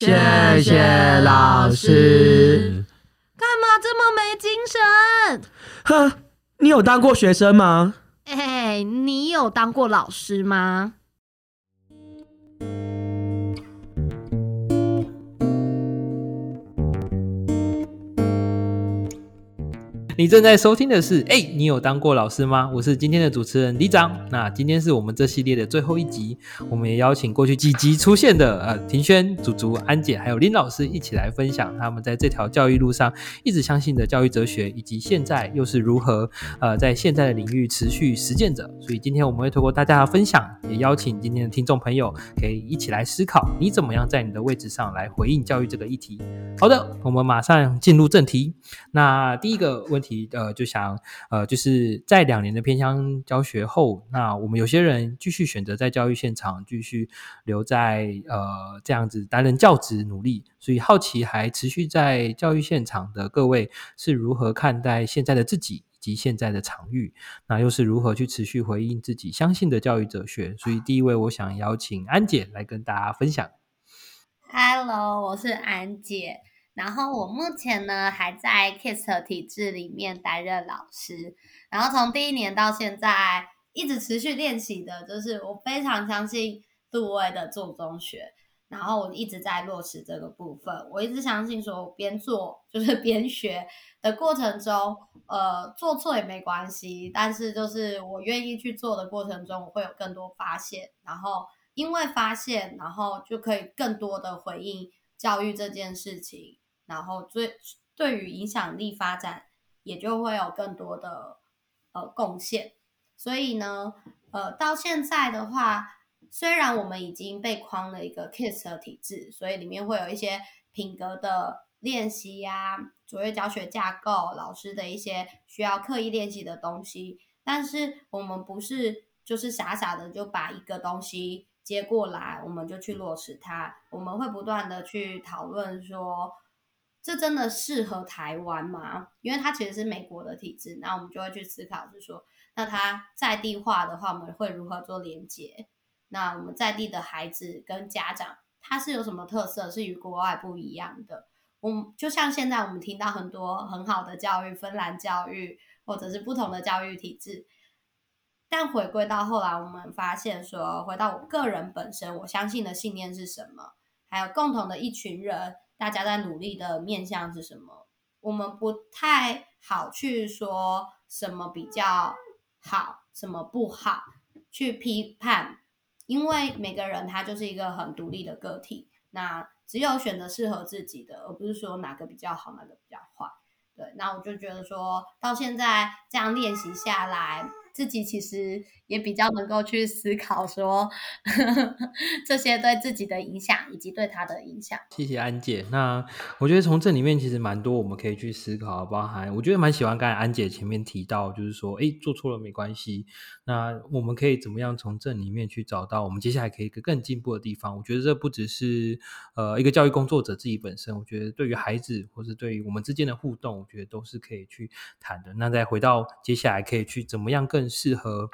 谢谢老师。干嘛这么没精神？哼，你有当过学生吗？哎，你有当过老师吗？你正在收听的是，哎，你有当过老师吗？我是今天的主持人李长。那今天是我们这系列的最后一集，我们也邀请过去几集出现的呃庭轩、祖祖、安姐还有林老师一起来分享他们在这条教育路上一直相信的教育哲学，以及现在又是如何呃在现在的领域持续实践者。所以今天我们会透过大家的分享，也邀请今天的听众朋友可以一起来思考，你怎么样在你的位置上来回应教育这个议题。好的，我们马上进入正题。那第一个问题。呃，就想呃，就是在两年的偏乡教学后，那我们有些人继续选择在教育现场继续留在呃这样子担任教职努力，所以好奇还持续在教育现场的各位是如何看待现在的自己以及现在的场域，那又是如何去持续回应自己相信的教育哲学？所以第一位，我想邀请安姐来跟大家分享。Hello，我是安姐。然后我目前呢还在 KISS 体制里面担任老师，然后从第一年到现在一直持续练习的，就是我非常相信杜威的做中学，然后我一直在落实这个部分。我一直相信说我边做就是 边学的过程中，呃，做错也没关系，但是就是我愿意去做的过程中，我会有更多发现，然后因为发现，然后就可以更多的回应教育这件事情。然后，最对于影响力发展，也就会有更多的呃贡献。所以呢，呃，到现在的话，虽然我们已经被框了一个 KISS 的体制，所以里面会有一些品格的练习呀、卓越教学架构、老师的一些需要刻意练习的东西，但是我们不是就是傻傻的就把一个东西接过来，我们就去落实它。我们会不断的去讨论说。这真的适合台湾吗？因为它其实是美国的体制，那我们就会去思考，是说，那它在地化的话，我们会如何做连接？那我们在地的孩子跟家长，他是有什么特色是与国外不一样的？我们就像现在我们听到很多很好的教育，芬兰教育或者是不同的教育体制，但回归到后来，我们发现说，回到我个人本身，我相信的信念是什么？还有共同的一群人。大家在努力的面向是什么？我们不太好去说什么比较好，什么不好去批判，因为每个人他就是一个很独立的个体，那只有选择适合自己的，而不是说哪个比较好，哪个比较坏。对，那我就觉得说到现在这样练习下来。自己其实也比较能够去思考说 这些对自己的影响以及对他的影响。谢谢安姐。那我觉得从这里面其实蛮多我们可以去思考，包含我觉得蛮喜欢刚才安姐前面提到，就是说，哎，做错了没关系。那我们可以怎么样从这里面去找到我们接下来可以更进步的地方？我觉得这不只是呃一个教育工作者自己本身，我觉得对于孩子或是对于我们之间的互动，我觉得都是可以去谈的。那再回到接下来可以去怎么样更更适合，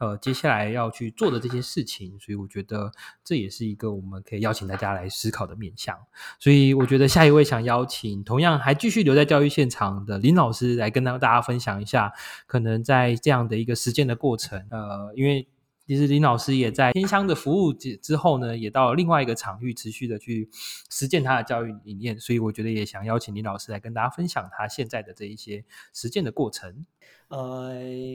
呃，接下来要去做的这些事情，所以我觉得这也是一个我们可以邀请大家来思考的面向。所以我觉得下一位想邀请同样还继续留在教育现场的林老师来跟大家分享一下，可能在这样的一个实践的过程，呃，因为。其实林老师也在偏乡的服务之之后呢，也到另外一个场域，持续的去实践他的教育理念。所以我觉得也想邀请林老师来跟大家分享他现在的这一些实践的过程。呃，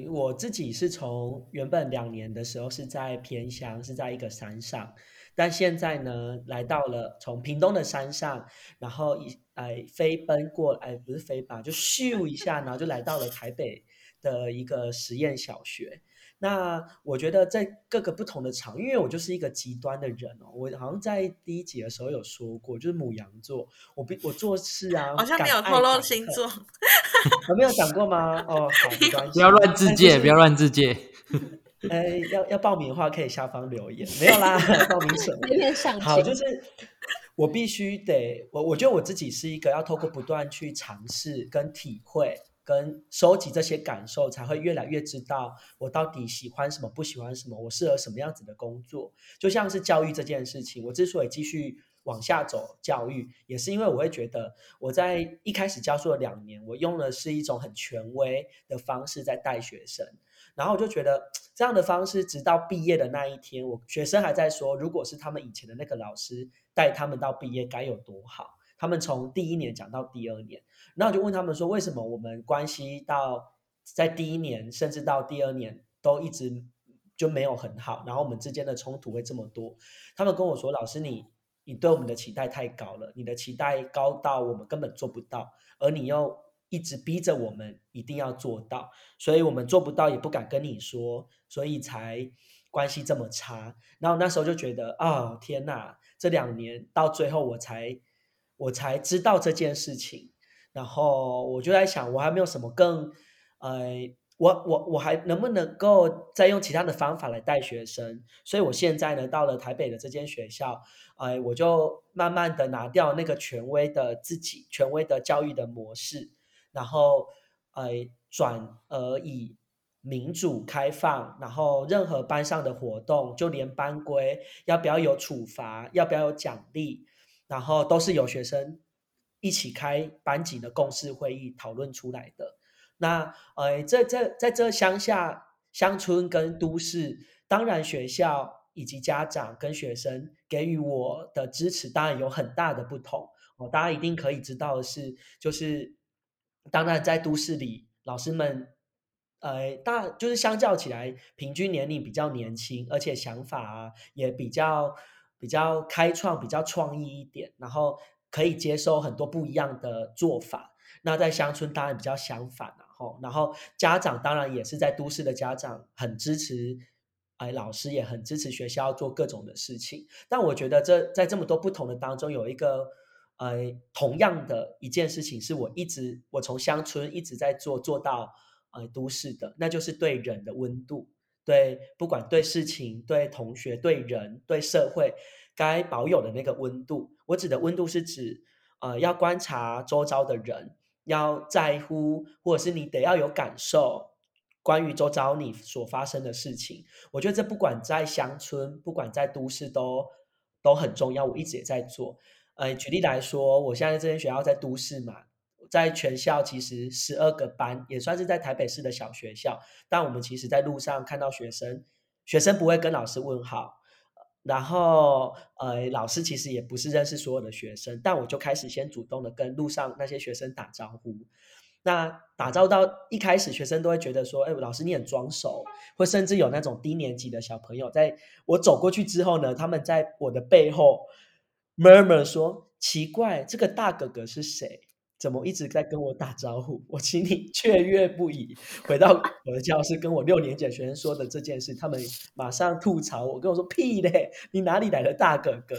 我自己是从原本两年的时候是在偏乡，是在一个山上，但现在呢，来到了从屏东的山上，然后一哎飞奔过来，不是飞吧，就咻一下，然后就来到了台北的一个实验小学。那我觉得在各个不同的场，因为我就是一个极端的人哦。我好像在第一集的时候有说过，就是母羊座，我比我做事啊，好像没有透露星座，我没有讲过吗？哦，好，没关系，不要乱自介，不要乱自介。哎，要要报名的话，可以下方留言，没有啦，报名什么？好，就是我必须得，我我觉得我自己是一个要透过不断去尝试跟体会。跟收集这些感受，才会越来越知道我到底喜欢什么，不喜欢什么，我适合什么样子的工作。就像是教育这件事情，我之所以继续往下走教育，也是因为我会觉得我在一开始教书的两年，我用的是一种很权威的方式在带学生，然后我就觉得这样的方式，直到毕业的那一天，我学生还在说，如果是他们以前的那个老师带他们到毕业该有多好。他们从第一年讲到第二年，然后我就问他们说，为什么我们关系到在第一年甚至到第二年都一直就没有很好，然后我们之间的冲突会这么多？他们跟我说，老师你你对我们的期待太高了，你的期待高到我们根本做不到，而你又一直逼着我们一定要做到，所以我们做不到也不敢跟你说，所以才关系这么差。然后那时候就觉得啊，天哪，这两年到最后我才。我才知道这件事情，然后我就在想，我还没有什么更，呃，我我我还能不能够再用其他的方法来带学生？所以我现在呢，到了台北的这间学校，哎，我就慢慢的拿掉那个权威的自己权威的教育的模式，然后，哎，转而以民主开放，然后任何班上的活动，就连班规要不要有处罚，要不要有奖励。然后都是由学生一起开班级的共识会议讨论出来的。那呃，这这在这乡下乡村跟都市，当然学校以及家长跟学生给予我的支持，当然有很大的不同。哦，大家一定可以知道的是，就是当然在都市里，老师们呃大就是相较起来，平均年龄比较年轻，而且想法啊也比较。比较开创、比较创意一点，然后可以接受很多不一样的做法。那在乡村当然比较相反，然后，然后家长当然也是在都市的家长很支持，哎，老师也很支持学校做各种的事情。但我觉得这在这么多不同的当中，有一个呃同样的一件事情，是我一直我从乡村一直在做做到呃都市的，那就是对人的温度。对，不管对事情、对同学、对人、对社会，该保有的那个温度。我指的温度是指，呃，要观察周遭的人，要在乎，或者是你得要有感受，关于周遭你所发生的事情。我觉得这不管在乡村，不管在都市，都都很重要。我一直也在做。呃，举例来说，我现在这间学校在都市嘛。在全校其实十二个班，也算是在台北市的小学校。但我们其实，在路上看到学生，学生不会跟老师问好，然后呃，老师其实也不是认识所有的学生。但我就开始先主动的跟路上那些学生打招呼。那打招到一开始，学生都会觉得说：“哎，老师你很装熟。”或甚至有那种低年级的小朋友，在我走过去之后呢，他们在我的背后 murmur 说：“奇怪，这个大哥哥是谁？”怎么一直在跟我打招呼？我心里雀跃不已。回到我的教室，跟我六年级学生说的这件事，他们马上吐槽我，跟我说：“屁嘞，你哪里来的大哥哥？”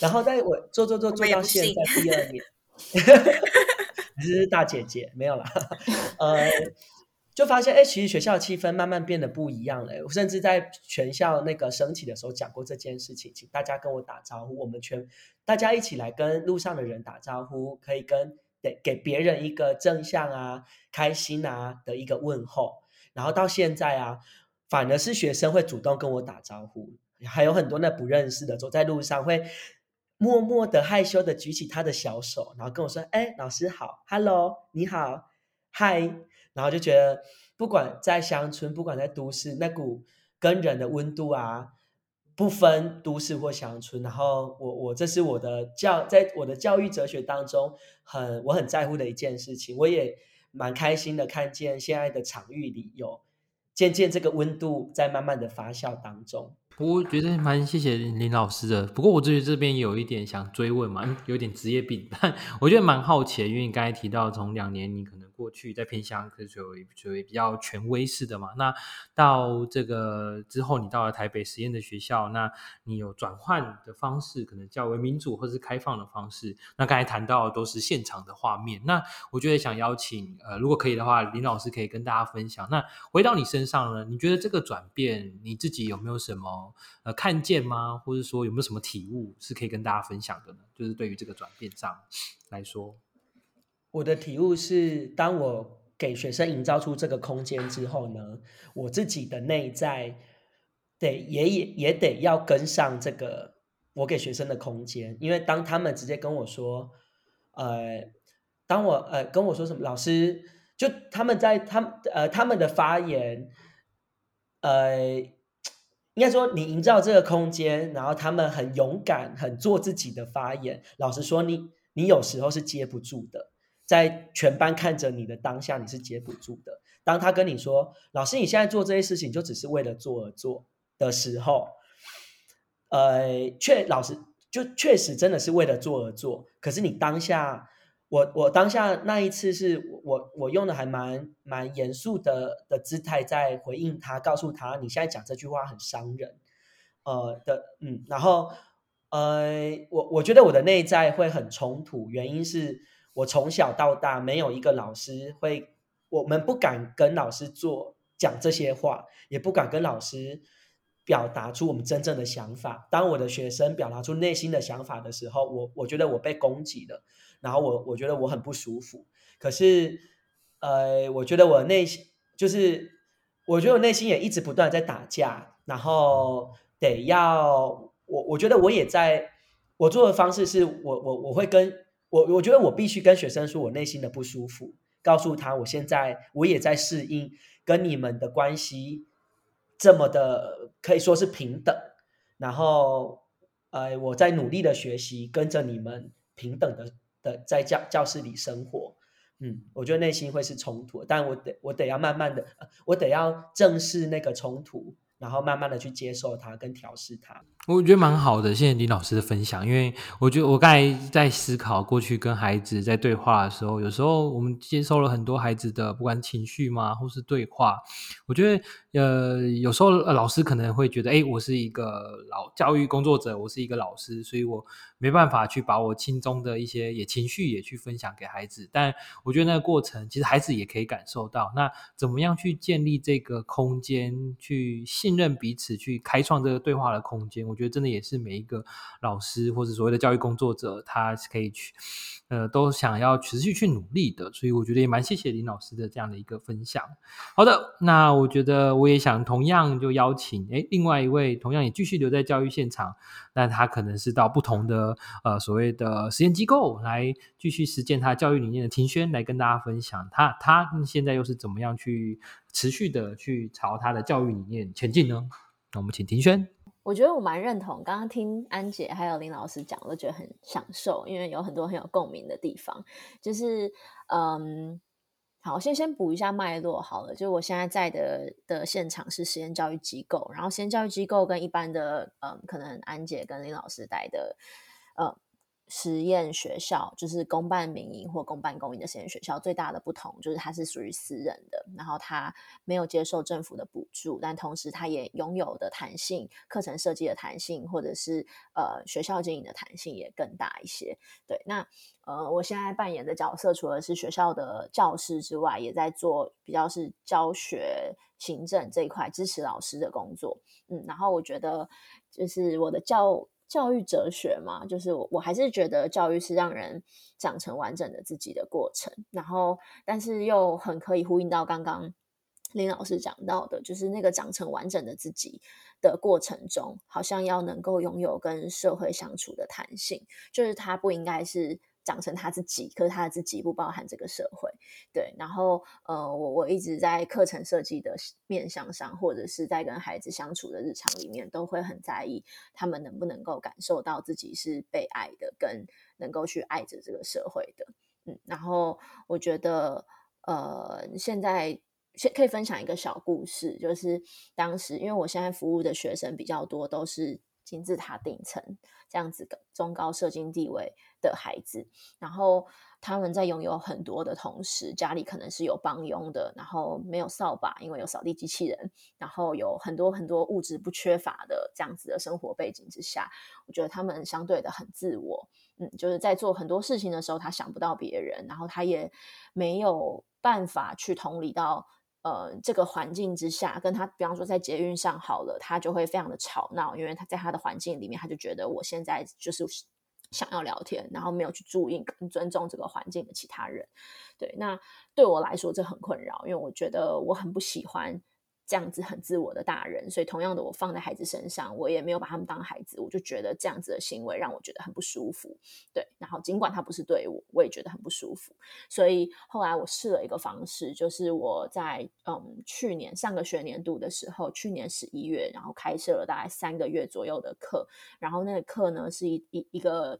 然后在我做做做做到现在第二年，你是大姐姐，没有啦。呃，就发现哎，其实学校气氛慢慢变得不一样了。我甚至在全校那个升旗的时候讲过这件事情，请大家跟我打招呼。我们全大家一起来跟路上的人打招呼，可以跟。给给别人一个正向啊、开心啊的一个问候，然后到现在啊，反而是学生会主动跟我打招呼，还有很多那不认识的，走在路上会默默的害羞的举起他的小手，然后跟我说：“哎，老师好，Hello，你好，嗨。”然后就觉得，不管在乡村，不管在都市，那股跟人的温度啊。不分都市或乡村，然后我我这是我的教，在我的教育哲学当中，很我很在乎的一件事情，我也蛮开心的看见现在的场域里有渐渐这个温度在慢慢的发酵当中。我觉得蛮谢谢林老师的，不过我觉得这边有一点想追问嘛，有点职业病，但我觉得蛮好奇，因为你刚才提到从两年你可能。过去在偏乡，可是属于属于比较权威式的嘛。那到这个之后，你到了台北实验的学校，那你有转换的方式，可能较为民主或是开放的方式。那刚才谈到都是现场的画面。那我觉得想邀请，呃，如果可以的话，林老师可以跟大家分享。那回到你身上呢？你觉得这个转变，你自己有没有什么呃看见吗？或者说有没有什么体悟是可以跟大家分享的呢？就是对于这个转变上来说。我的体悟是，当我给学生营造出这个空间之后呢，我自己的内在得也也也得要跟上这个我给学生的空间，因为当他们直接跟我说，呃，当我呃跟我说什么，老师就他们在他们呃他们的发言，呃，应该说你营造这个空间，然后他们很勇敢、很做自己的发言。老实说，你你有时候是接不住的，在全班看着你的当下，你是接不住的。当他跟你说，老师，你现在做这些事情就只是为了做而做的时候。呃，确老实就确实真的是为了做而做。可是你当下，我我当下那一次是我我用的还蛮蛮严肃的的姿态在回应他，告诉他你现在讲这句话很伤人，呃的嗯，然后呃我我觉得我的内在会很冲突，原因是我从小到大没有一个老师会，我们不敢跟老师做讲这些话，也不敢跟老师。表达出我们真正的想法。当我的学生表达出内心的想法的时候，我我觉得我被攻击了，然后我我觉得我很不舒服。可是，呃，我觉得我内心就是，我觉得我内心也一直不断在打架。然后得要我，我觉得我也在，我做的方式是我我我会跟我，我觉得我必须跟学生说我内心的不舒服，告诉他我现在我也在适应跟你们的关系。这么的可以说是平等，然后，呃，我在努力的学习，跟着你们平等的的在教教室里生活，嗯，我觉得内心会是冲突，但我得我得要慢慢的，我得要正视那个冲突。然后慢慢的去接受它，跟调试它，我觉得蛮好的。谢谢李老师的分享，因为我觉得我刚才在思考过去跟孩子在对话的时候，有时候我们接受了很多孩子的不管情绪嘛，或是对话，我觉得呃，有时候老师可能会觉得，哎，我是一个老教育工作者，我是一个老师，所以我没办法去把我心中的一些也情绪也去分享给孩子。但我觉得那个过程，其实孩子也可以感受到。那怎么样去建立这个空间去？信任彼此去开创这个对话的空间，我觉得真的也是每一个老师或者所谓的教育工作者，他可以去，呃，都想要持续去努力的。所以我觉得也蛮谢谢林老师的这样的一个分享。好的，那我觉得我也想同样就邀请，哎，另外一位同样也继续留在教育现场，但他可能是到不同的呃所谓的实验机构来继续实践他教育理念的庭轩来跟大家分享，他他现在又是怎么样去。持续的去朝他的教育理念前进呢？那我们请庭轩。我觉得我蛮认同，刚刚听安姐还有林老师讲，我都觉得很享受，因为有很多很有共鸣的地方。就是，嗯，好，先先补一下脉络好了。就我现在在的的现场是实验教育机构，然后实验教育机构跟一般的，嗯，可能安姐跟林老师带的，呃。实验学校就是公办民营或公办公营的实验学校，最大的不同就是它是属于私人的，然后它没有接受政府的补助，但同时它也拥有的弹性，课程设计的弹性，或者是呃学校经营的弹性也更大一些。对，那呃我现在扮演的角色，除了是学校的教师之外，也在做比较是教学行政这一块支持老师的工作。嗯，然后我觉得就是我的教。教育哲学嘛，就是我我还是觉得教育是让人长成完整的自己的过程。然后，但是又很可以呼应到刚刚林老师讲到的，就是那个长成完整的自己的过程中，好像要能够拥有跟社会相处的弹性，就是它不应该是。长成他自己，可是他自己不包含这个社会，对。然后，呃，我我一直在课程设计的面向上，或者是在跟孩子相处的日常里面，都会很在意他们能不能够感受到自己是被爱的，跟能够去爱着这个社会的。嗯，然后我觉得，呃，现在先可以分享一个小故事，就是当时因为我现在服务的学生比较多，都是。金字塔顶层这样子的中高社经地位的孩子，然后他们在拥有很多的同时，家里可能是有帮佣的，然后没有扫把，因为有扫地机器人，然后有很多很多物质不缺乏的这样子的生活背景之下，我觉得他们相对的很自我，嗯，就是在做很多事情的时候，他想不到别人，然后他也没有办法去同理到。呃，这个环境之下，跟他，比方说在捷运上好了，他就会非常的吵闹，因为他在他的环境里面，他就觉得我现在就是想要聊天，然后没有去注意跟尊重这个环境的其他人。对，那对我来说这很困扰，因为我觉得我很不喜欢这样子很自我的大人，所以同样的，我放在孩子身上，我也没有把他们当孩子，我就觉得这样子的行为让我觉得很不舒服。对，然后尽管他不是对我，我也觉得很不舒服。所以后来我试了一个方式，就是我在嗯去年上个学年度的时候，去年十一月，然后开设了大概三个月左右的课，然后那个课呢是一一一个。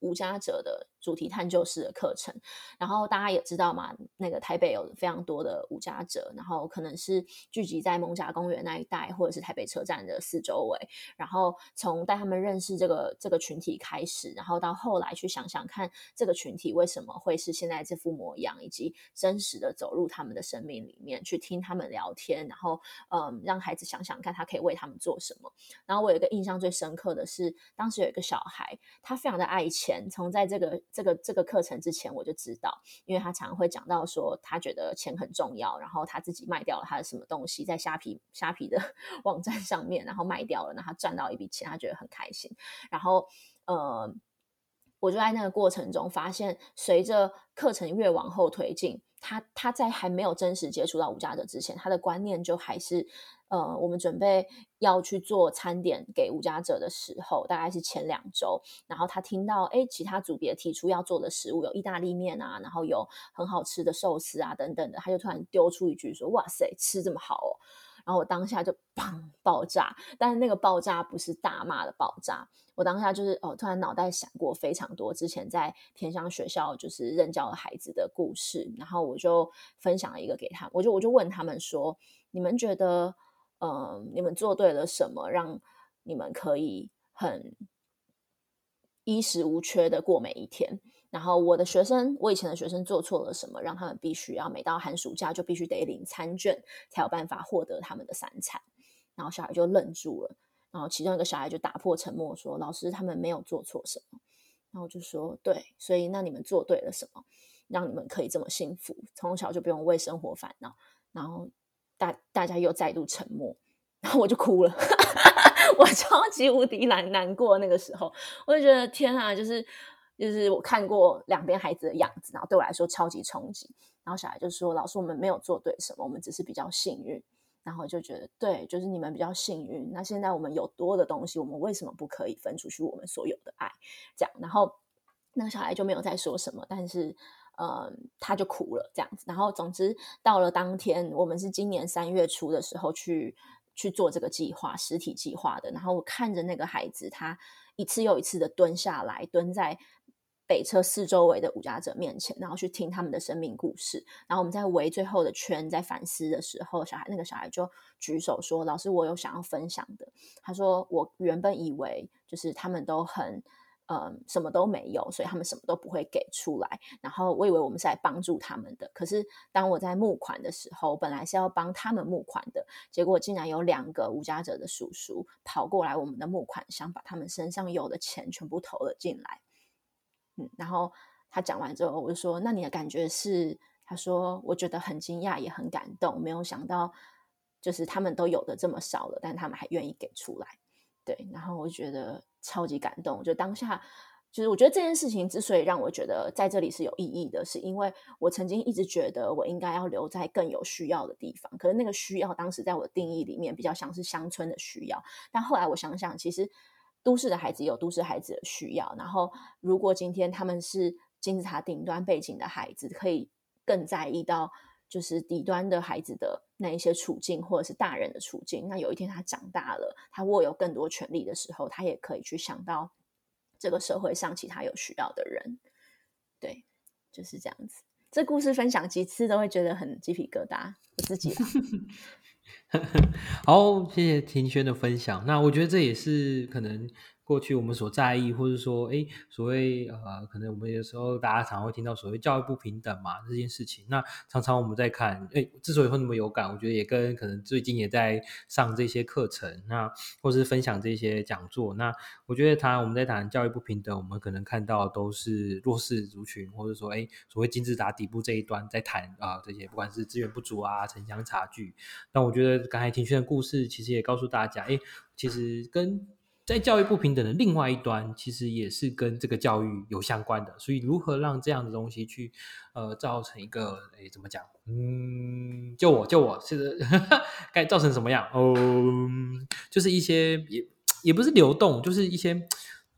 无家者的主题探究式的课程，然后大家也知道嘛，那个台北有非常多的无家者，然后可能是聚集在蒙甲公园那一带，或者是台北车站的四周围。然后从带他们认识这个这个群体开始，然后到后来去想想看这个群体为什么会是现在这副模样，以及真实的走入他们的生命里面去听他们聊天，然后嗯，让孩子想想看他可以为他们做什么。然后我有一个印象最深刻的是，当时有一个小孩，他非常的爱钱。从在这个这个这个课程之前，我就知道，因为他常常会讲到说，他觉得钱很重要，然后他自己卖掉了他的什么东西，在虾皮虾皮的 网站上面，然后卖掉了，然后赚到一笔钱，他觉得很开心。然后，呃，我就在那个过程中发现，随着课程越往后推进，他他在还没有真实接触到无家者之前，他的观念就还是。呃，我们准备要去做餐点给无家者的时候，大概是前两周，然后他听到哎，其他组别提出要做的食物有意大利面啊，然后有很好吃的寿司啊等等的，他就突然丢出一句说：“哇塞，吃这么好哦！”然后我当下就砰爆炸，但是那个爆炸不是大骂的爆炸，我当下就是哦，突然脑袋闪过非常多之前在偏乡学校就是任教的孩子的故事，然后我就分享了一个给他，我就我就问他们说：“你们觉得？”嗯，你们做对了什么，让你们可以很衣食无缺的过每一天？然后我的学生，我以前的学生做错了什么，让他们必须要每到寒暑假就必须得领餐券，才有办法获得他们的三餐？然后小孩就愣住了，然后其中一个小孩就打破沉默说：“老师，他们没有做错什么。”然后我就说：“对，所以那你们做对了什么，让你们可以这么幸福，从小就不用为生活烦恼？”然后。大大家又再度沉默，然后我就哭了，我超级无敌难难过。那个时候，我就觉得天啊，就是就是我看过两边孩子的样子，然后对我来说超级冲击。然后小孩就说：“老师，我们没有做对什么，我们只是比较幸运。”然后就觉得对，就是你们比较幸运。那现在我们有多的东西，我们为什么不可以分出去我们所有的爱？这样，然后那个小孩就没有再说什么，但是。嗯，他就哭了这样子，然后总之到了当天，我们是今年三月初的时候去去做这个计划，实体计划的。然后我看着那个孩子，他一次又一次的蹲下来，蹲在北侧四周围的五家者面前，然后去听他们的生命故事。然后我们在围最后的圈，在反思的时候，小孩那个小孩就举手说：“老师，我有想要分享的。”他说：“我原本以为就是他们都很。”嗯，什么都没有，所以他们什么都不会给出来。然后我以为我们是来帮助他们的，可是当我在募款的时候，本来是要帮他们募款的，结果竟然有两个无家者的叔叔跑过来我们的募款箱，把他们身上有的钱全部投了进来。然后他讲完之后，我就说：“那你的感觉是？”他说：“我觉得很惊讶，也很感动，没有想到就是他们都有的这么少了，但他们还愿意给出来。”对，然后我就觉得。超级感动！就当下，就是我觉得这件事情之所以让我觉得在这里是有意义的，是因为我曾经一直觉得我应该要留在更有需要的地方。可是那个需要，当时在我的定义里面比较像是乡村的需要。但后来我想想，其实都市的孩子有都市孩子的需要。然后，如果今天他们是金字塔顶端背景的孩子，可以更在意到。就是底端的孩子的那一些处境，或者是大人的处境。那有一天他长大了，他握有更多权利的时候，他也可以去想到这个社会上其他有需要的人。对，就是这样子。这故事分享几次都会觉得很鸡皮疙瘩，我自己。好，谢谢庭轩的分享。那我觉得这也是可能。过去我们所在意，或者说，哎，所谓呃，可能我们有时候大家常会听到所谓教育不平等嘛这件事情。那常常我们在看，哎，之所以会那么有感，我觉得也跟可能最近也在上这些课程，那或是分享这些讲座。那我觉得他我们在谈教育不平等，我们可能看到都是弱势族群，或者说，哎，所谓金字塔底部这一端在谈啊这些，不管是资源不足啊、城乡差距。那我觉得刚才庭轩的故事其实也告诉大家，哎，其实跟在教育不平等的另外一端，其实也是跟这个教育有相关的。所以，如何让这样的东西去呃造成一个诶怎么讲？嗯，就我就我，是 该造成什么样？哦，就是一些也也不是流动，就是一些。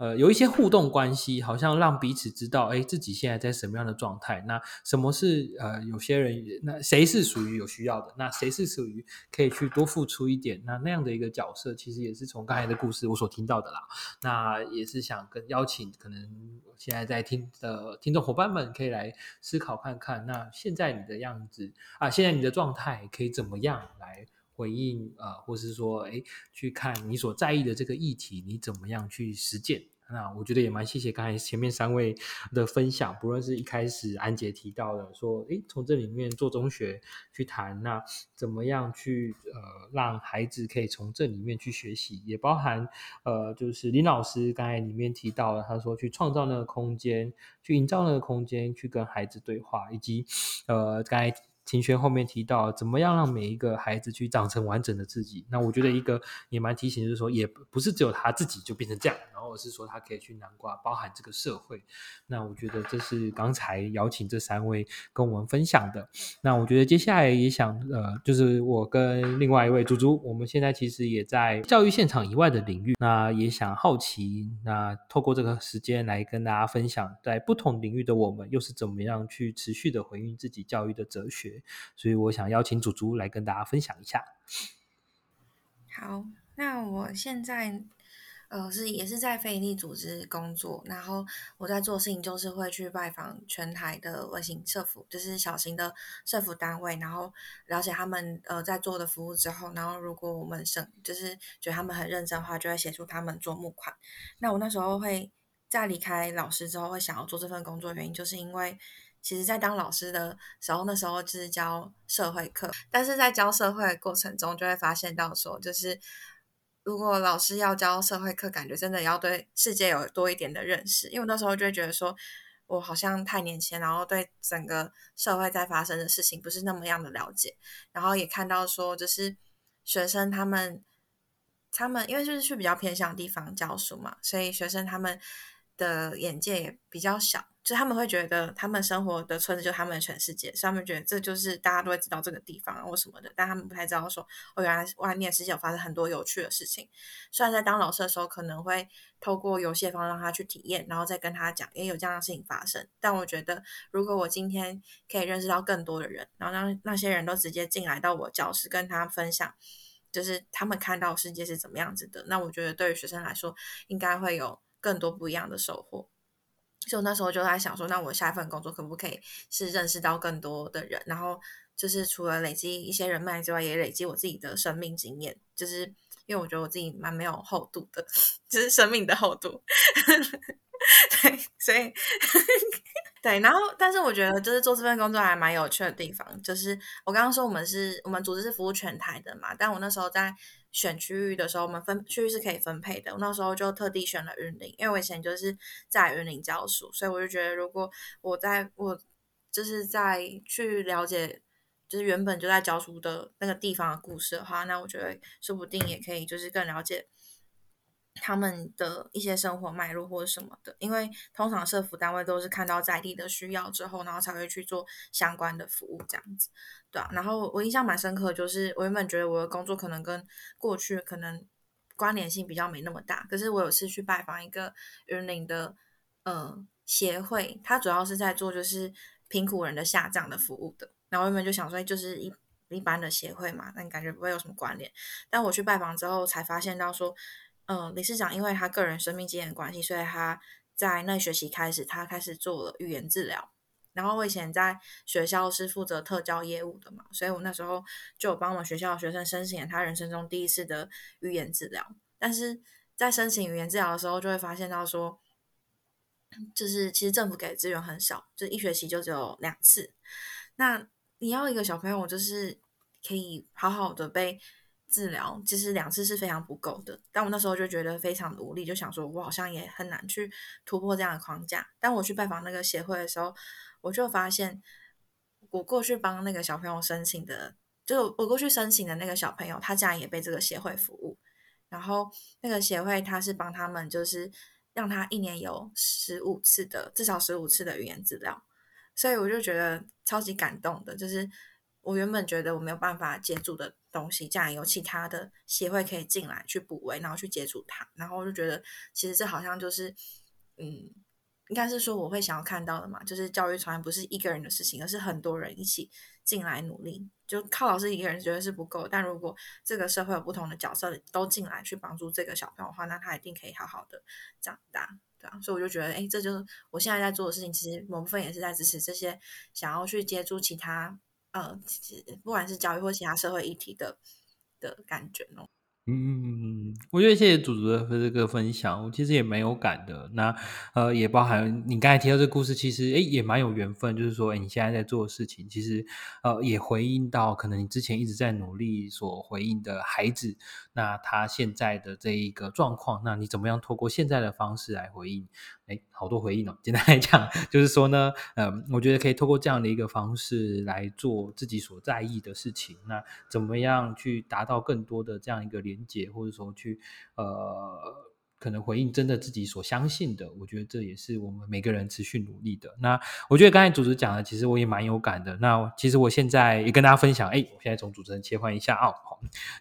呃，有一些互动关系，好像让彼此知道，哎，自己现在在什么样的状态。那什么是呃，有些人，那谁是属于有需要的？那谁是属于可以去多付出一点？那那样的一个角色，其实也是从刚才的故事我所听到的啦。那也是想跟邀请，可能现在在听的听众伙伴们，可以来思考看看，那现在你的样子啊，现在你的状态可以怎么样来？回应啊，或是说，哎，去看你所在意的这个议题，你怎么样去实践？那我觉得也蛮谢谢刚才前面三位的分享，不论是一开始安杰提到的，说，哎，从这里面做中学去谈，那怎么样去呃让孩子可以从这里面去学习，也包含呃，就是林老师刚才里面提到了，他说去创造那个空间，去营造那个空间，去跟孩子对话，以及呃刚才。秦轩后面提到，怎么样让每一个孩子去长成完整的自己？那我觉得一个也蛮提醒，就是说，也不是只有他自己就变成这样，然后是说他可以去南瓜，包含这个社会。那我觉得这是刚才邀请这三位跟我们分享的。那我觉得接下来也想，呃，就是我跟另外一位猪猪，我们现在其实也在教育现场以外的领域，那也想好奇，那透过这个时间来跟大家分享，在不同领域的我们又是怎么样去持续的回应自己教育的哲学。所以我想邀请祖祖来跟大家分享一下。好，那我现在呃是也是在非营利组织工作，然后我在做事情就是会去拜访全台的微型社服，就是小型的社服单位，然后了解他们呃在做的服务之后，然后如果我们省就是觉得他们很认真的话，就会协助他们做募款。那我那时候会在离开老师之后，会想要做这份工作，原因就是因为。其实，在当老师的时候，那时候就是教社会课，但是在教社会的过程中，就会发现到说，就是如果老师要教社会课，感觉真的要对世界有多一点的认识，因为那时候就会觉得说，我好像太年轻，然后对整个社会在发生的事情不是那么样的了解，然后也看到说，就是学生他们，他们因为就是去比较偏向地方教书嘛，所以学生他们的眼界也比较小。就他们会觉得他们生活的村子就是他们的全世界，所以他们觉得这就是大家都会知道这个地方或什么的，但他们不太知道说哦，原来外面世界有发生很多有趣的事情。虽然在当老师的时候可能会透过游戏方让他去体验，然后再跟他讲也有这样的事情发生，但我觉得如果我今天可以认识到更多的人，然后让那些人都直接进来到我教室跟他分享，就是他们看到世界是怎么样子的，那我觉得对于学生来说应该会有更多不一样的收获。所以我那时候就在想说，那我下一份工作可不可以是认识到更多的人，然后就是除了累积一些人脉之外，也累积我自己的生命经验。就是因为我觉得我自己蛮没有厚度的，就是生命的厚度。对，所以 对，然后但是我觉得就是做这份工作还蛮有趣的地方，就是我刚刚说我们是我们组织是服务全台的嘛，但我那时候在。选区域的时候，我们分区域是可以分配的。我那时候就特地选了云林，因为我以前就是在云林教书，所以我就觉得，如果我在我就是在去了解，就是原本就在教书的那个地方的故事的话，那我觉得说不定也可以就是更了解。他们的一些生活脉络或者什么的，因为通常社服单位都是看到在地的需要之后，然后才会去做相关的服务这样子，对啊。然后我印象蛮深刻，就是我原本觉得我的工作可能跟过去可能关联性比较没那么大，可是我有次去拜访一个云林的呃协会，它主要是在做就是贫苦人的下葬的服务的。然后原本就想说，就是一一般的协会嘛，那你感觉不会有什么关联。但我去拜访之后，才发现到说。嗯，理事长因为他个人生命经验关系，所以他在那学期开始，他开始做了语言治疗。然后我以前在学校是负责特教业务的嘛，所以我那时候就有帮我们学校的学生申请他人生中第一次的语言治疗。但是在申请语言治疗的时候，就会发现到说，就是其实政府给的资源很少，就一学期就只有两次。那你要一个小朋友，就是可以好好的被。治疗其实两次是非常不够的，但我那时候就觉得非常的无力，就想说我好像也很难去突破这样的框架。当我去拜访那个协会的时候，我就发现我过去帮那个小朋友申请的，就我过去申请的那个小朋友，他竟然也被这个协会服务。然后那个协会他是帮他们，就是让他一年有十五次的至少十五次的语言治疗，所以我就觉得超级感动的，就是我原本觉得我没有办法接触的东西，竟然有其他的协会可以进来去补位，然后去接触它，然后我就觉得其实这好像就是嗯。应该是说我会想要看到的嘛，就是教育从来不是一个人的事情，而是很多人一起进来努力。就靠老师一个人觉得是不够，但如果这个社会有不同的角色都进来去帮助这个小朋友的话，那他一定可以好好的长大，对啊。所以我就觉得，哎，这就是我现在在做的事情。其实某部分也是在支持这些想要去接触其他呃，不管是教育或其他社会议题的的感觉哦。嗯，我觉得谢谢祖祖的这个分享，我其实也蛮有感的。那呃，也包含你刚才提到这个故事，其实诶也蛮有缘分。就是说，诶你现在在做的事情，其实呃也回应到可能你之前一直在努力所回应的孩子，那他现在的这一个状况，那你怎么样透过现在的方式来回应？哎，好多回应哦。简单来讲，就是说呢，嗯，我觉得可以透过这样的一个方式来做自己所在意的事情。那怎么样去达到更多的这样一个连接，或者说去呃。可能回应真的自己所相信的，我觉得这也是我们每个人持续努力的。那我觉得刚才主持讲的，其实我也蛮有感的。那其实我现在也跟大家分享，哎，我现在从主持人切换一下啊，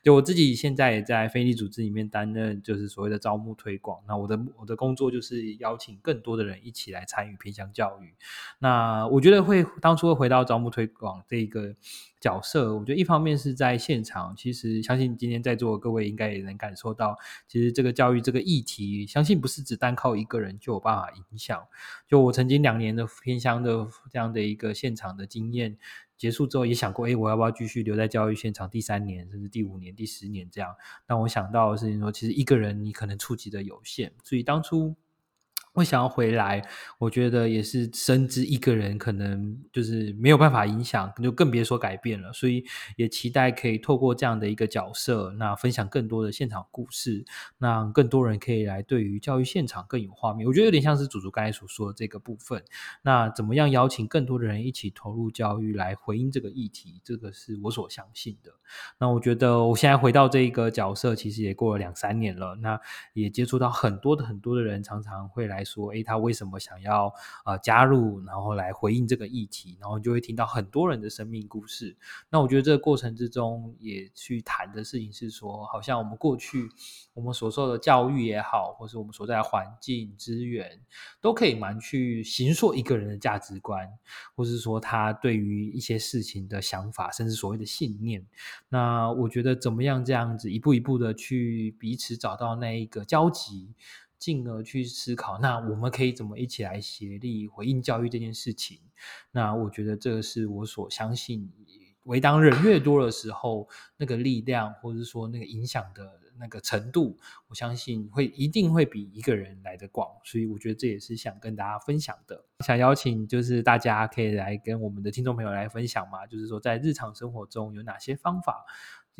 就我自己现在也在非利组织里面担任，就是所谓的招募推广。那我的我的工作就是邀请更多的人一起来参与偏向教育。那我觉得会当初会回到招募推广这个。角色，我觉得一方面是在现场，其实相信今天在座各位应该也能感受到，其实这个教育这个议题，相信不是只单靠一个人就有办法影响。就我曾经两年的偏乡的这样的一个现场的经验结束之后，也想过，哎，我要不要继续留在教育现场第三年，甚至第五年、第十年这样？但我想到的事情说，其实一个人你可能触及的有限，所以当初。会想要回来，我觉得也是深知一个人可能就是没有办法影响，就更别说改变了。所以也期待可以透过这样的一个角色，那分享更多的现场故事，让更多人可以来对于教育现场更有画面。我觉得有点像是祖祖刚才所说的这个部分。那怎么样邀请更多的人一起投入教育来回应这个议题？这个是我所相信的。那我觉得我现在回到这一个角色，其实也过了两三年了，那也接触到很多的很多的人，常常会来。说，哎，他为什么想要呃加入，然后来回应这个议题，然后就会听到很多人的生命故事。那我觉得这个过程之中，也去谈的事情是说，好像我们过去我们所受的教育也好，或是我们所在的环境资源，都可以蛮去形塑一个人的价值观，或是说他对于一些事情的想法，甚至所谓的信念。那我觉得怎么样这样子一步一步的去彼此找到那一个交集。进而去思考，那我们可以怎么一起来协力回应教育这件事情？那我觉得这个是我所相信，为当人越多的时候，那个力量或者说那个影响的那个程度，我相信会一定会比一个人来的广。所以我觉得这也是想跟大家分享的，想邀请就是大家可以来跟我们的听众朋友来分享嘛，就是说在日常生活中有哪些方法。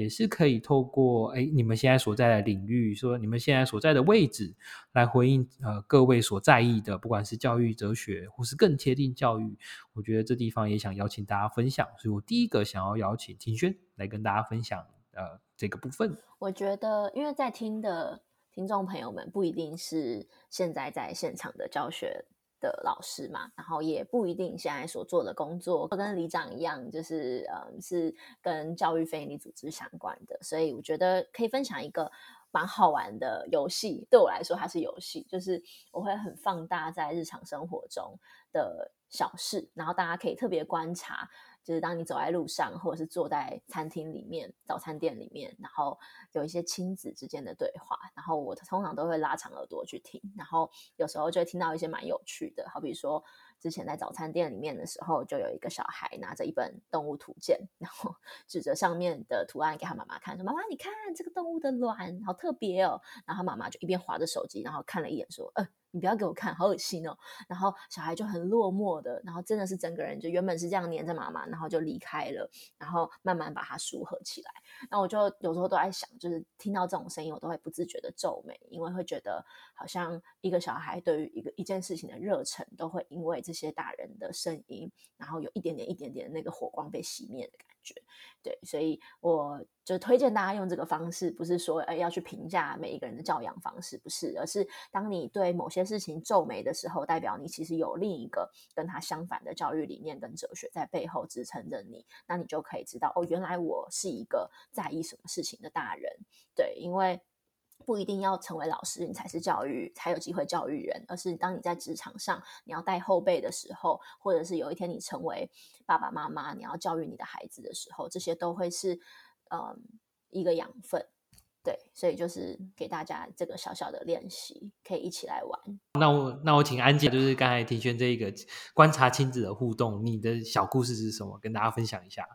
也是可以透过哎，你们现在所在的领域，说你们现在所在的位置，来回应呃各位所在意的，不管是教育哲学，或是更贴近教育，我觉得这地方也想邀请大家分享。所以我第一个想要邀请庭轩来跟大家分享呃这个部分。我觉得，因为在听的听众朋友们不一定是现在在现场的教学。的老师嘛，然后也不一定现在所做的工作跟里长一样，就是嗯，是跟教育非营利组织相关的，所以我觉得可以分享一个蛮好玩的游戏。对我来说，它是游戏，就是我会很放大在日常生活中的小事，然后大家可以特别观察。就是当你走在路上，或者是坐在餐厅里面、早餐店里面，然后有一些亲子之间的对话，然后我通常都会拉长耳朵去听，然后有时候就会听到一些蛮有趣的，好比说之前在早餐店里面的时候，就有一个小孩拿着一本动物图鉴，然后 指着上面的图案给他妈妈看，说：“妈妈，你看这个动物的卵，好特别哦。”然后妈妈就一边划着手机，然后看了一眼，说：“呃。”你不要给我看，好恶心哦！然后小孩就很落寞的，然后真的是整个人就原本是这样黏着妈妈，然后就离开了，然后慢慢把它舒合起来。那我就有时候都在想，就是听到这种声音，我都会不自觉的皱眉，因为会觉得好像一个小孩对于一个一件事情的热忱，都会因为这这些大人的声音，然后有一点点、一点点那个火光被熄灭的感觉。对，所以我就推荐大家用这个方式，不是说哎要去评价每一个人的教养方式，不是，而是当你对某些事情皱眉的时候，代表你其实有另一个跟他相反的教育理念跟哲学在背后支撑着你，那你就可以知道哦，原来我是一个在意什么事情的大人。对，因为。不一定要成为老师，你才是教育才有机会教育人，而是当你在职场上你要带后辈的时候，或者是有一天你成为爸爸妈妈，你要教育你的孩子的时候，这些都会是嗯一个养分。对，所以就是给大家这个小小的练习，可以一起来玩。那我那我请安姐，就是刚才庭轩这一个观察亲子的互动，你的小故事是什么？跟大家分享一下。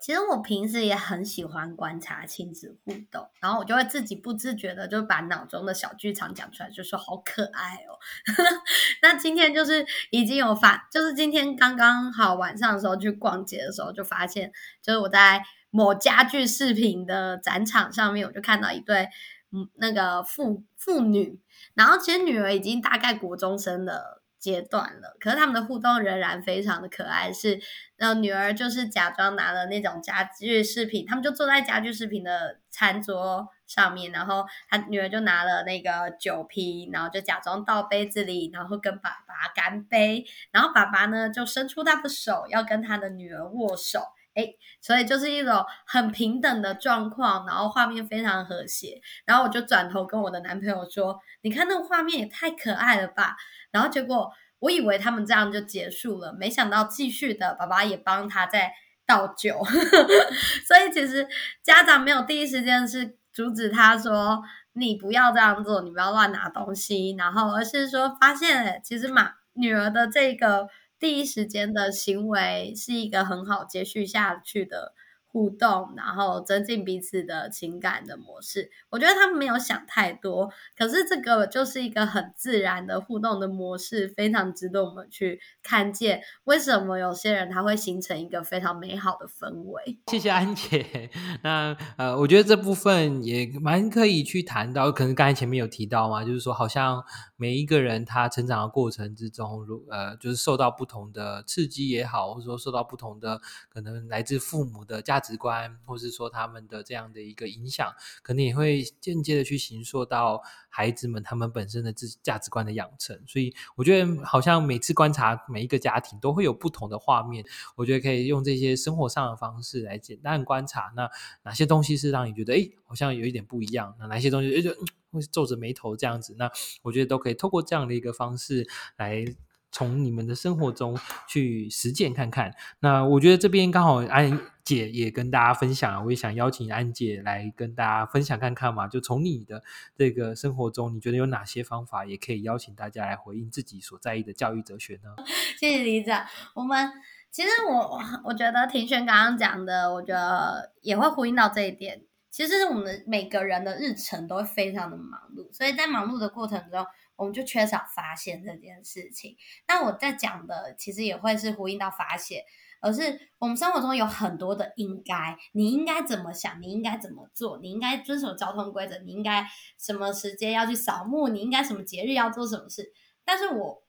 其实我平时也很喜欢观察亲子互动，然后我就会自己不自觉的就把脑中的小剧场讲出来，就说好可爱哦。那今天就是已经有发，就是今天刚刚好晚上的时候去逛街的时候，就发现就是我在某家具饰品的展场上面，我就看到一对嗯那个父父女，然后其实女儿已经大概国中生了。阶段了，可是他们的互动仍然非常的可爱。是，让，女儿就是假装拿了那种家具饰品，他们就坐在家具饰品的餐桌上面，然后他女儿就拿了那个酒瓶，然后就假装倒杯子里，然后跟爸爸干杯，然后爸爸呢就伸出他的手要跟他的女儿握手，哎，所以就是一种很平等的状况，然后画面非常和谐。然后我就转头跟我的男朋友说：“你看那个画面也太可爱了吧！”然后结果，我以为他们这样就结束了，没想到继续的，爸爸也帮他在倒酒，所以其实家长没有第一时间是阻止他说你不要这样做，你不要乱拿东西，然后而是说发现其实嘛女儿的这个第一时间的行为是一个很好接续下去的。互动，然后增进彼此的情感的模式，我觉得他们没有想太多，可是这个就是一个很自然的互动的模式，非常值得我们去看见。为什么有些人他会形成一个非常美好的氛围？谢谢安姐。那呃，我觉得这部分也蛮可以去谈到，可能刚才前面有提到嘛，就是说好像每一个人他成长的过程之中，如呃，就是受到不同的刺激也好，或者说受到不同的可能来自父母的家。价值观，或是说他们的这样的一个影响，可能也会间接的去形塑到孩子们他们本身的自价值观的养成。所以我觉得，好像每次观察每一个家庭，都会有不同的画面。我觉得可以用这些生活上的方式来简单观察，那哪些东西是让你觉得哎，好像有一点不一样？那哪些东西就会皱着眉头这样子？那我觉得都可以透过这样的一个方式来。从你们的生活中去实践看看。那我觉得这边刚好安姐也跟大家分享，我也想邀请安姐来跟大家分享看看嘛。就从你的这个生活中，你觉得有哪些方法，也可以邀请大家来回应自己所在意的教育哲学呢？谢谢李长。我们其实我我觉得庭轩刚刚讲的，我觉得也会呼应到这一点。其实我们每个人的日程都会非常的忙碌，所以在忙碌的过程中。我们就缺少发现这件事情。那我在讲的其实也会是呼应到发现，而是我们生活中有很多的应该，你应该怎么想，你应该怎么做，你应该遵守交通规则，你应该什么时间要去扫墓，你应该什么节日要做什么事。但是我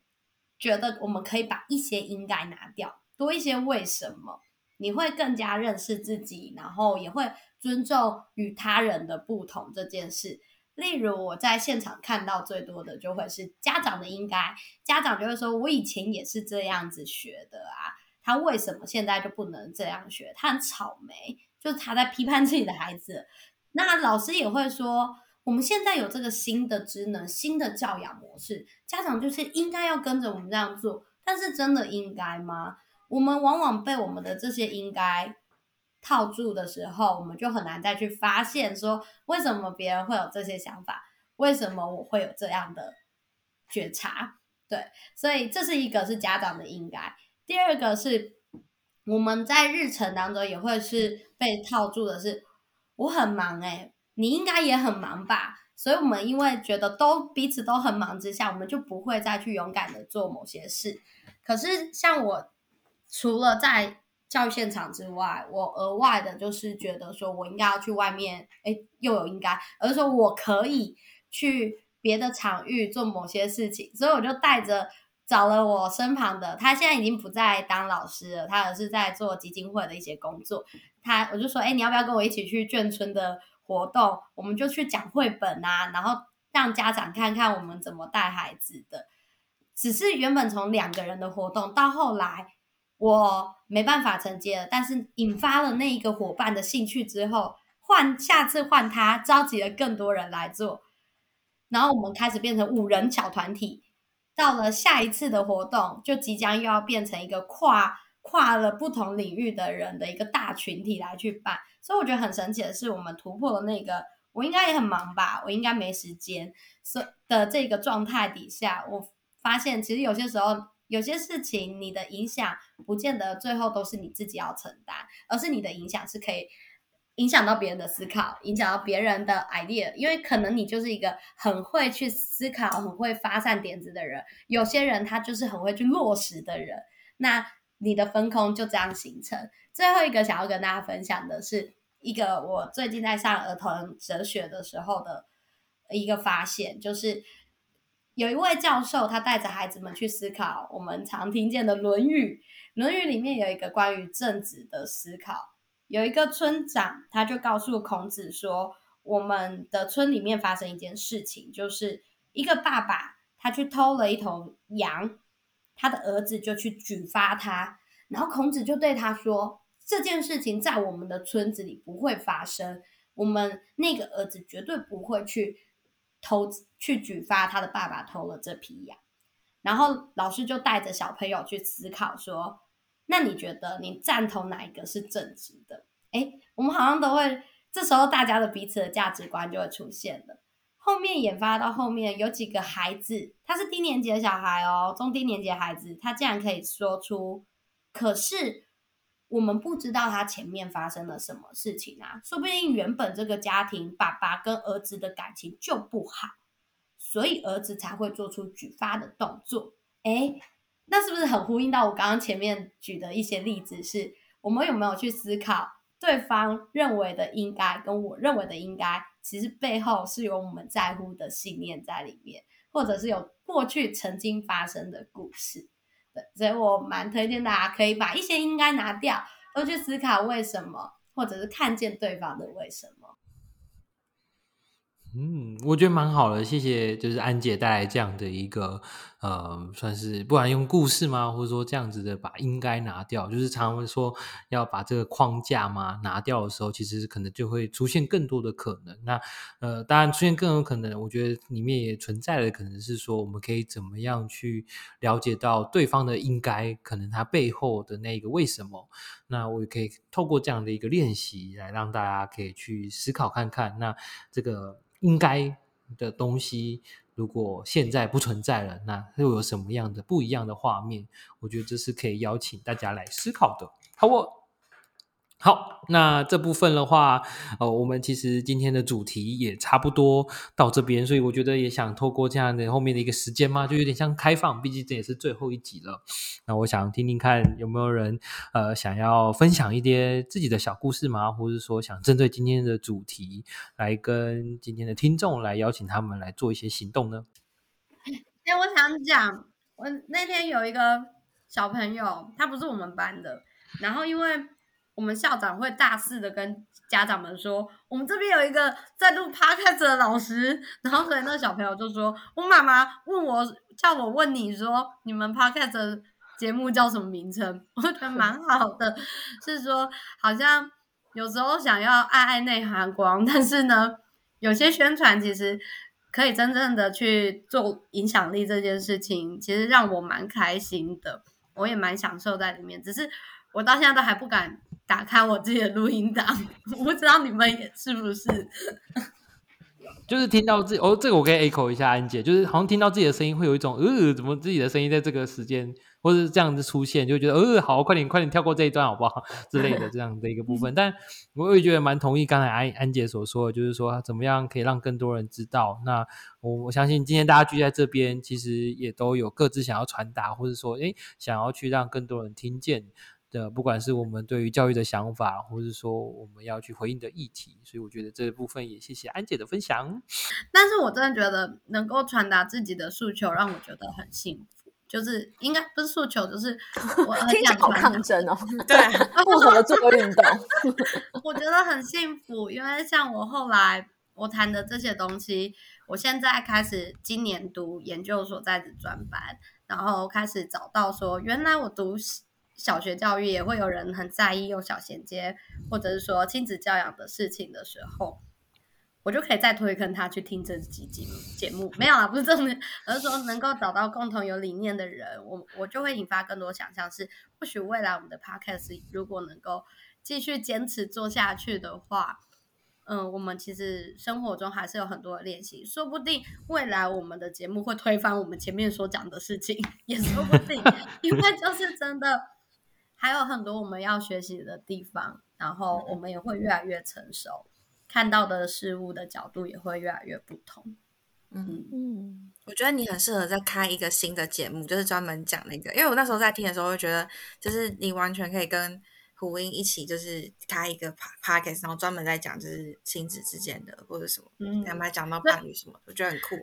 觉得我们可以把一些应该拿掉，多一些为什么，你会更加认识自己，然后也会尊重与他人的不同这件事。例如我在现场看到最多的就会是家长的应该，家长就会说：“我以前也是这样子学的啊，他为什么现在就不能这样学？他很草莓，就是他在批判自己的孩子。”那老师也会说：“我们现在有这个新的职能、新的教养模式，家长就是应该要跟着我们这样做。但是真的应该吗？我们往往被我们的这些应该。”套住的时候，我们就很难再去发现说为什么别人会有这些想法，为什么我会有这样的觉察？对，所以这是一个是家长的应该。第二个是我们在日程当中也会是被套住的是，我很忙诶，你应该也很忙吧？所以我们因为觉得都彼此都很忙之下，我们就不会再去勇敢的做某些事。可是像我除了在教育现场之外，我额外的就是觉得说，我应该要去外面，哎，又有应该，而是说我可以去别的场域做某些事情，所以我就带着找了我身旁的，他现在已经不在当老师了，他而是在做基金会的一些工作。他我就说，哎，你要不要跟我一起去眷村的活动？我们就去讲绘本啊，然后让家长看看我们怎么带孩子的。只是原本从两个人的活动，到后来我没办法承接了，但是引发了那一个伙伴的兴趣之后，换下次换他，召集了更多人来做，然后我们开始变成五人小团体。到了下一次的活动，就即将又要变成一个跨跨了不同领域的人的一个大群体来去办，所以我觉得很神奇的是，我们突破了那个我应该也很忙吧，我应该没时间，所的这个状态底下，我发现其实有些时候有些事情你的影响不见得最后都是你自己要承担，而是你的影响是可以。影响到别人的思考，影响到别人的 idea，因为可能你就是一个很会去思考、很会发散点子的人，有些人他就是很会去落实的人，那你的分工就这样形成。最后一个想要跟大家分享的是一个我最近在上儿童哲学的时候的一个发现，就是有一位教授他带着孩子们去思考我们常听见的《论语》，《论语》里面有一个关于正直的思考。有一个村长，他就告诉孔子说：“我们的村里面发生一件事情，就是一个爸爸他去偷了一头羊，他的儿子就去举发他，然后孔子就对他说：这件事情在我们的村子里不会发生，我们那个儿子绝对不会去偷去举发他的爸爸偷了这批羊。然后老师就带着小朋友去思考说。”那你觉得你赞同哪一个是正直的？哎，我们好像都会，这时候大家的彼此的价值观就会出现了。后面研发到后面，有几个孩子，他是低年级的小孩哦，中低年级的孩子，他竟然可以说出，可是我们不知道他前面发生了什么事情啊，说不定原本这个家庭爸爸跟儿子的感情就不好，所以儿子才会做出举发的动作。哎。那是不是很呼应到我刚刚前面举的一些例子？是我们有没有去思考对方认为的应该跟我认为的应该，其实背后是有我们在乎的信念在里面，或者是有过去曾经发生的故事。所以我蛮推荐大家可以把一些应该拿掉，都去思考为什么，或者是看见对方的为什么。嗯，我觉得蛮好的，谢谢，就是安姐带来这样的一个，呃，算是不管用故事吗，或者说这样子的把应该拿掉，就是常常说要把这个框架嘛拿掉的时候，其实可能就会出现更多的可能。那呃，当然出现更有可能，我觉得里面也存在的可能是说，我们可以怎么样去了解到对方的应该，可能他背后的那个为什么。那我也可以透过这样的一个练习，来让大家可以去思考看看，那这个。应该的东西，如果现在不存在了，那又有什么样的不一样的画面？我觉得这是可以邀请大家来思考的。好我？好，那这部分的话，呃，我们其实今天的主题也差不多到这边，所以我觉得也想透过这样的后面的一个时间嘛，就有点像开放，毕竟这也是最后一集了。那我想听听看有没有人呃想要分享一些自己的小故事吗？或者说想针对今天的主题来跟今天的听众来邀请他们来做一些行动呢？哎，我想讲，我那天有一个小朋友，他不是我们班的，然后因为。我们校长会大肆的跟家长们说，我们这边有一个在录 podcast 的老师，然后所以那个小朋友就说，我妈妈问我，叫我问你说，你们 podcast 节目叫什么名称？我觉得蛮好的，是说好像有时候想要爱爱内涵光，但是呢，有些宣传其实可以真正的去做影响力这件事情，其实让我蛮开心的，我也蛮享受在里面，只是。我到现在都还不敢打开我自己的录音档，我不知道你们也是不是？就是听到自己哦，这个我可以 echo 一下安姐，就是好像听到自己的声音会有一种呃，怎么自己的声音在这个时间或者是这样子出现，就觉得呃，好，快点快点跳过这一段好不好 之类的这样的一个部分。但我也觉得蛮同意刚才安安姐所说的，就是说怎么样可以让更多人知道。那我我相信今天大家聚在这边，其实也都有各自想要传达，或者说诶想要去让更多人听见。的，不管是我们对于教育的想法，或者说我们要去回应的议题，所以我觉得这部分也谢谢安姐的分享。但是我真的觉得能够传达自己的诉求，让我觉得很幸福。就是应该不是诉求，就是我很想传抗争哦，对，不合做运动，我觉得很幸福，因为像我后来我谈的这些东西，我现在开始今年读研究所在职专班，然后开始找到说，原来我读小学教育也会有人很在意幼小衔接，或者是说亲子教养的事情的时候。我就可以再推坑他去听这几集节目，没有啦，不是这么，而是说能够找到共同有理念的人，我我就会引发更多想象，是或许未来我们的 podcast 如果能够继续坚持做下去的话，嗯，我们其实生活中还是有很多练习，说不定未来我们的节目会推翻我们前面所讲的事情，也说不定，因为就是真的还有很多我们要学习的地方，然后我们也会越来越成熟。看到的事物的角度也会越来越不同。嗯，嗯，我觉得你很适合再开一个新的节目，就是专门讲那个。因为我那时候在听的时候，会觉得就是你完全可以跟胡英一起，就是开一个 p o c a s t 然后专门在讲就是亲子之间的或者什么，嗯他们还讲到伴侣什么，我觉得很酷。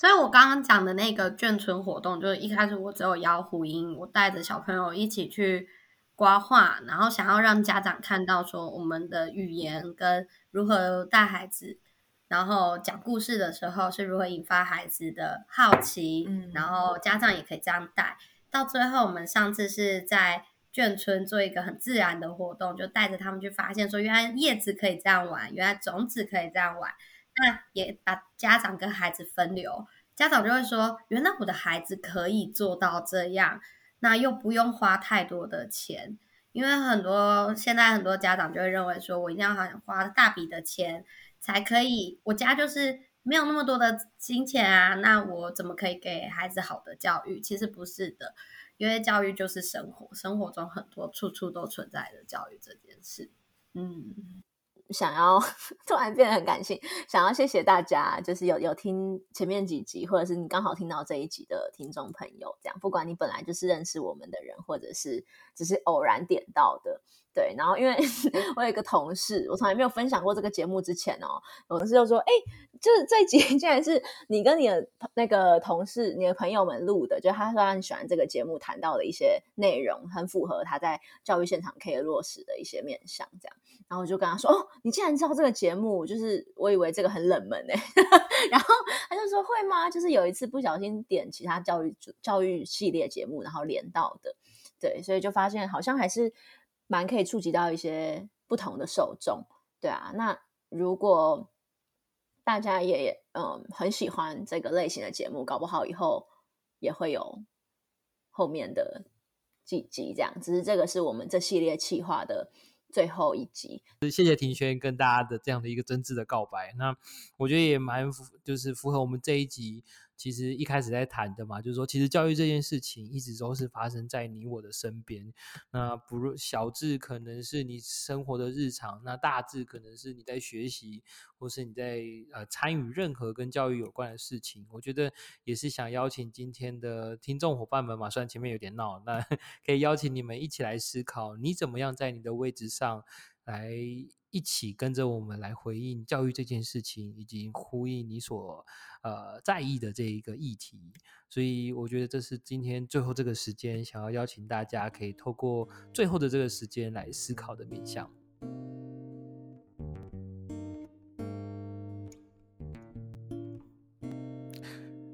所以我刚刚讲的那个眷村活动，就是一开始我只有邀胡英，我带着小朋友一起去刮画，然后想要让家长看到说我们的语言跟如何带孩子，然后讲故事的时候是如何引发孩子的好奇，嗯然后家长也可以这样带。到最后，我们上次是在眷村做一个很自然的活动，就带着他们去发现说，原来叶子可以这样玩，原来种子可以这样玩。那也把家长跟孩子分流，家长就会说，原来我的孩子可以做到这样，那又不用花太多的钱。因为很多现在很多家长就会认为说，我一定要好像花大笔的钱才可以，我家就是没有那么多的金钱啊，那我怎么可以给孩子好的教育？其实不是的，因为教育就是生活，生活中很多处处都存在的教育这件事。嗯，想要 突然变得很感性，想要谢谢大家，就是有有听前面几集，或者是你刚好听到这一集的听众朋友，这样不管你本来就是认识我们的人，或者是只是偶然点到的，对。然后因为 我有一个同事，我从来没有分享过这个节目之前哦，我同事就说：“哎、就是这一集竟然是你跟你的那个同事、你的朋友们录的，就他说他很喜欢这个节目谈到的一些内容，很符合他在教育现场可以落实的一些面向，这样。”然后我就跟他说：“哦，你竟然知道这个节目？就是我以为这个很冷门哎。”然后他就说：“会吗？就是有一次不小心点其他教育主教育系列节目，然后连到的，对，所以就发现好像还是蛮可以触及到一些不同的受众，对啊。那如果大家也嗯很喜欢这个类型的节目，搞不好以后也会有后面的几集这样。只是这个是我们这系列企划的。”最后一集，谢谢庭轩跟大家的这样的一个真挚的告白。那我觉得也蛮符，就是符合我们这一集其实一开始在谈的嘛，就是说，其实教育这件事情一直都是发生在你我的身边。那不如小至可能是你生活的日常，那大至可能是你在学习，或是你在呃参与任何跟教育有关的事情。我觉得也是想邀请今天的听众伙伴们嘛，虽然前面有点闹，那 可以邀请你们一起来思考，你怎么样在你的位置上来一起跟着我们来回应教育这件事情，以及呼应你所呃在意的这一个议题。所以我觉得这是今天最后这个时间，想要邀请大家可以透过最后的这个时间来思考的面向。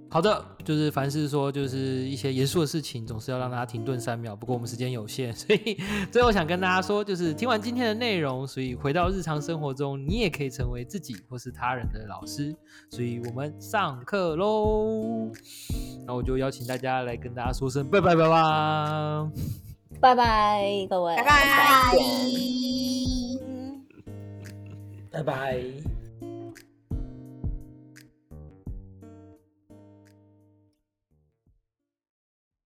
好的，就是凡是说就是一些严肃的事情，总是要让大家停顿三秒。不过我们时间有限，所以最后想跟大家说，就是听完今天的内容，所以回到日常生活中，你也可以成为自己或是他人的老师。所以我们上课喽！那我就邀请大家来跟大家说声拜拜拜拜。拜拜，各位，拜拜拜拜。